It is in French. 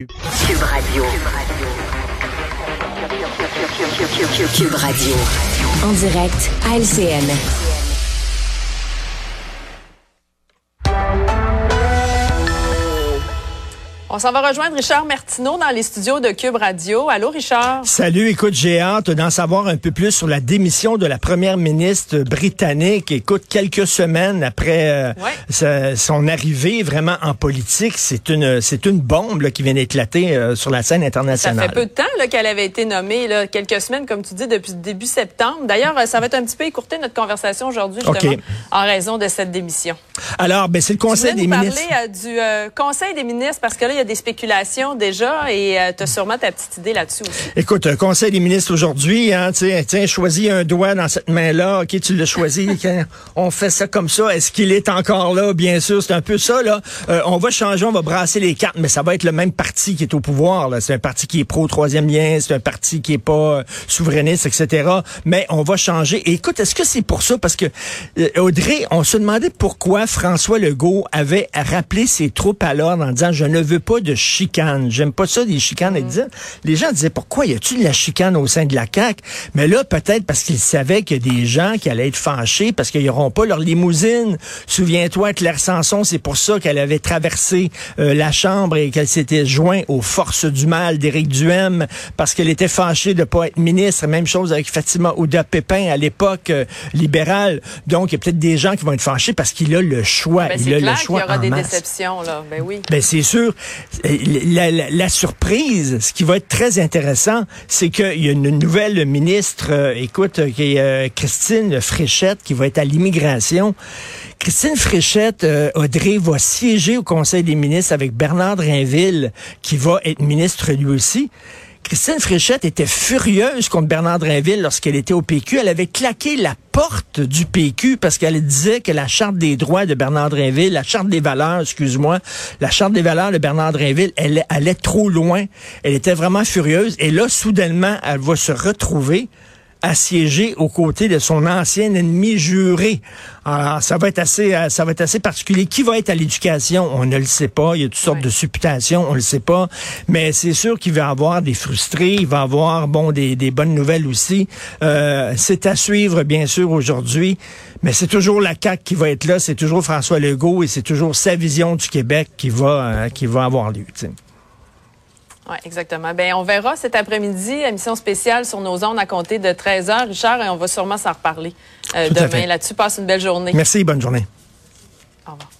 Cube Radio. Cube Radio. En direct à LCN. On s'en va rejoindre Richard Martineau dans les studios de Cube Radio. Allô, Richard? Salut, écoute, j'ai hâte d'en savoir un peu plus sur la démission de la première ministre britannique. Écoute, quelques semaines après euh, Ouais. sa- son arrivée vraiment en politique, c'est une c'est une bombe là, qui vient d'éclater euh, sur la scène Ça internationale. fait peu de temps qu'elle avait été nommée, là, quelques semaines, comme tu dis, depuis début septembre. D'ailleurs, euh, ça va être un petit peu écourté notre conversation aujourd'hui, justement, OK. en raison de cette démission. Alors, ben c'est le Conseil des ministres. parler euh, du Conseil des ministres, parce que là, il y a des spéculations déjà, et tu as sûrement ta petite idée là-dessus aussi. Écoute, un conseil des ministres aujourd'hui, hein, tiens, tiens, choisis un doigt dans cette main-là, ok, tu l'as choisi, on fait ça comme ça, est-ce qu'il est encore là? Bien sûr, c'est un peu ça, là. Euh, on va changer, on va brasser les cartes, mais ça va être le même parti qui est au pouvoir, là. C'est un parti qui est pro-troisième lien, c'est un parti qui est pas euh, souverainiste, etc. Mais on va changer. Et écoute, est-ce que c'est pour ça? Parce que, euh, Audrey, on se demandait pourquoi François Legault avait rappelé ses troupes à l'ordre en disant, je ne veux pas de chicane. J'aime pas ça, des chicanes. Elle disait- les gens disaient, pourquoi y a-t-il de la chicane au sein de la CAQ? Mais là, peut-être parce qu'ils savaient qu'il y a des gens qui allaient être fâchés parce qu'ils n'auront pas leur limousine. Souviens-toi, Claire Sanson, c'est pour ça qu'elle avait traversé euh, la Chambre et qu'elle s'était joint aux forces du mal d'Éric Duhem parce qu'elle était fâchée de pas être ministre. Même chose avec Fatima Ouda Pépin à l'époque euh, libérale. Donc, il y a peut-être des gens qui vont être fâchés parce qu'il a le choix. Ben, il a le clair qu'il y choix aura en des masse. déceptions, là. Ben oui. Ben c'est sûr. La surprise, ce qui va être très intéressant, c'est qu'il y a une nouvelle ministre, euh, écoute, euh, qui est euh, Christine Fréchette, qui va être à l'immigration. Christine Fréchette, euh, Audrey, va siéger au Conseil des ministres avec Bernard Drinville, qui va être ministre lui aussi. Christine Fréchette était furieuse contre Bernard Drinville lorsqu'elle était au PQ. Elle avait claqué la porte du PQ parce qu'elle disait que la charte des droits de Bernard Drinville, la charte des valeurs, excuse-moi, la charte des valeurs de Bernard Drinville, elle allait trop loin. Elle était vraiment furieuse. Et là, soudainement, elle va se retrouver assiégée aux côtés de son ancien ennemi juré. Alors, ça va être assez, euh, ça va être assez particulier. Qui va être à l'éducation? On ne le sait pas. Il y a toutes sortes Ouais. de supputations. On ne le sait pas. Mais c'est sûr qu'il va avoir des frustrés. Il va avoir, bon, des, des bonnes nouvelles aussi. Euh, c'est à suivre, bien sûr, aujourd'hui. Mais c'est toujours la CAQ qui va être là. C'est toujours François Legault et c'est toujours sa vision du Québec qui va, euh, qui va avoir lieu. Oui, exactement. Ben, on verra cet après-midi, émission spéciale sur nos ondes à compter de 13 h Richard, et on va sûrement s'en reparler euh, demain là-dessus. Passe une belle journée. Merci. Bonne journée. Au revoir.